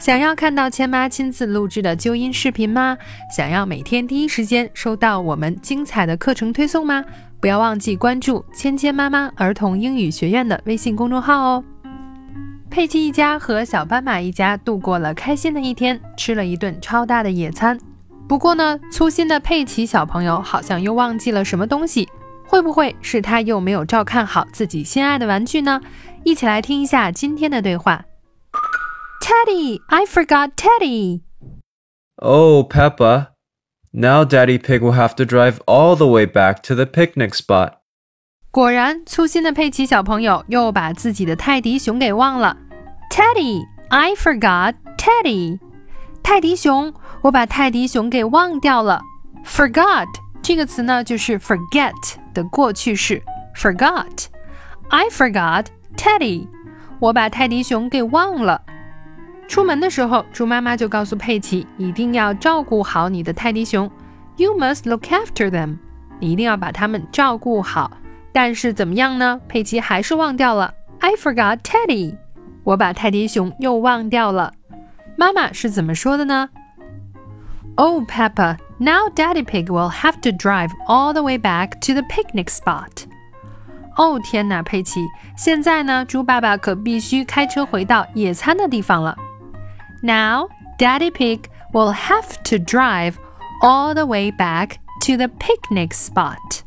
想要看到千妈亲自录制的纠音视频吗？想要每天第一时间收到我们精彩的课程推送吗？不要忘记关注“芊芊妈妈儿童英语学院”的微信公众号哦。佩奇一家和小斑马一家度过了开心的一天，吃了一顿超大的野餐。不过呢，粗心的佩奇小朋友好像又忘记了什么东西，会不会是他又没有照看好自己心爱的玩具呢？一起来听一下今天的对话。Teddy, I forgot Teddy. Oh, Peppa. Now Daddy Pig will have to drive all the way back to the picnic spot. 果然，粗心的佩奇小朋友又把自己的泰迪熊给忘了。Teddy, I forgot Teddy. 泰迪熊，我把泰迪熊给忘掉了。Forgot 这个词呢，就是 forget 的过去式。Forgot. I forgot Teddy. 我把泰迪熊给忘了。 出门的时候，猪妈妈就告诉佩奇，一定要照顾好你的泰迪熊。You must look after them. 你一定要把它们照顾好。但是怎么样呢？佩奇还是忘掉了。I forgot Teddy. 我把泰迪熊又忘掉了。妈妈是怎么说的呢？Oh, Peppa, now Daddy Pig will have to drive all the way back to the picnic spot. 哦天哪，佩奇，现在呢，猪爸爸可必须开车回到野餐的地方了。Now, Daddy Pig will have to drive all the way back to the picnic spot.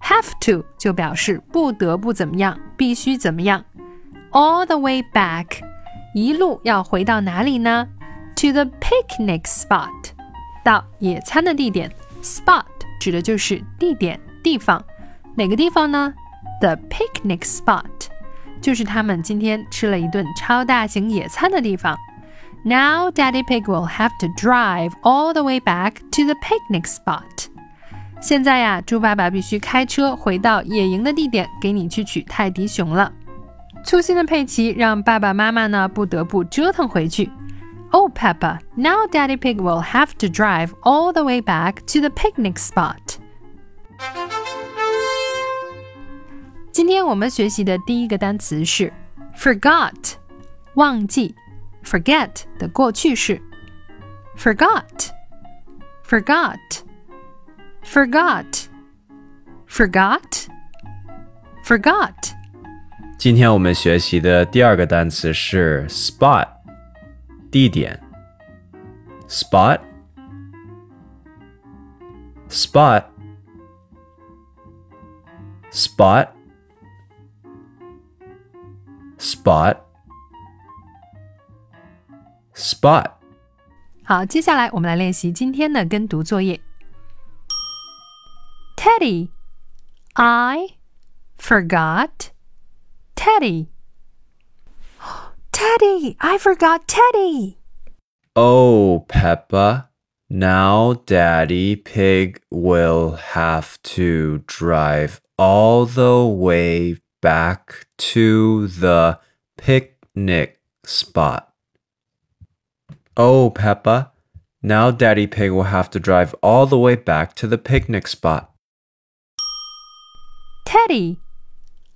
Have to 就表示不得不怎么样，必须怎么样。All the way back，一路要回到哪里呢？To the picnic spot，到野餐的地点。Spot 指的就是地点、地方。哪个地方呢？The picnic spot 就是他们今天吃了一顿超大型野餐的地方。 Now Daddy Pig will have to drive all the way back to the picnic spot. 现在呀，猪爸爸必须开车回到野营的地点，给你去取泰迪熊了。粗心的佩奇让爸爸妈妈呢不得不折腾回去。Oh, Peppa, now Daddy Pig will have to drive all the way back to the picnic spot. 今天我们学习的第一个单词是 forgot，忘记。 forget 的过去式，forgot，forgot，forgot，forgot。今天我们学习的第二个单词是 spot，地点。spot，spot，spot，spot。 spot。好，接下来我们来练习今天的跟读作业。Teddy, I forgot Teddy. Teddy, I forgot Teddy. Oh, Peppa. Now Daddy Pig will have to drive all the way back to the picnic spot. Oh, Peppa. Now Daddy Pig will have to drive all the way back to the picnic spot. Teddy,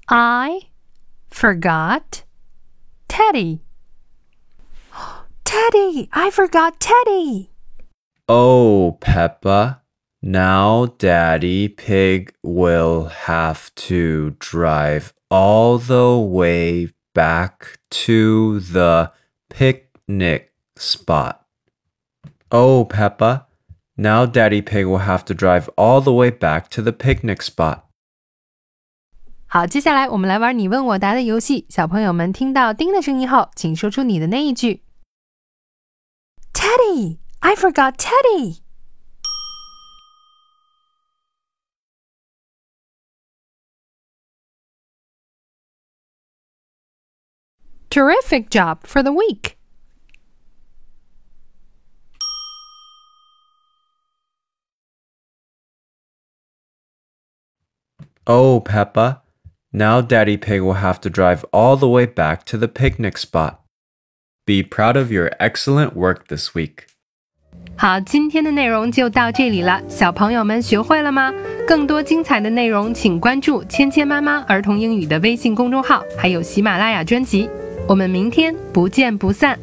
I forgot Teddy. Teddy, I forgot Teddy. Oh, Peppa. Now Daddy Pig will have to drive all the way back to the picnic spot. Oh, Peppa. Now Daddy Pig will have to drive all the way back to the picnic spot. 好，接下来我们来玩你问我答的游戏。小朋友们听到“叮”的声音后，请说出你的那一句。Teddy, I forgot Teddy. Terrific job for the week. Oh, Peppa, now Daddy Pig will have to drive all the way back to the picnic spot. Be proud of your excellent work this week. 好，今天的内容就到这里了，小朋友们学会了吗？更多精彩的内容，请关注“芊芊妈妈儿童英语”的微信公众号，还有喜马拉雅专辑。我们明天不见不散。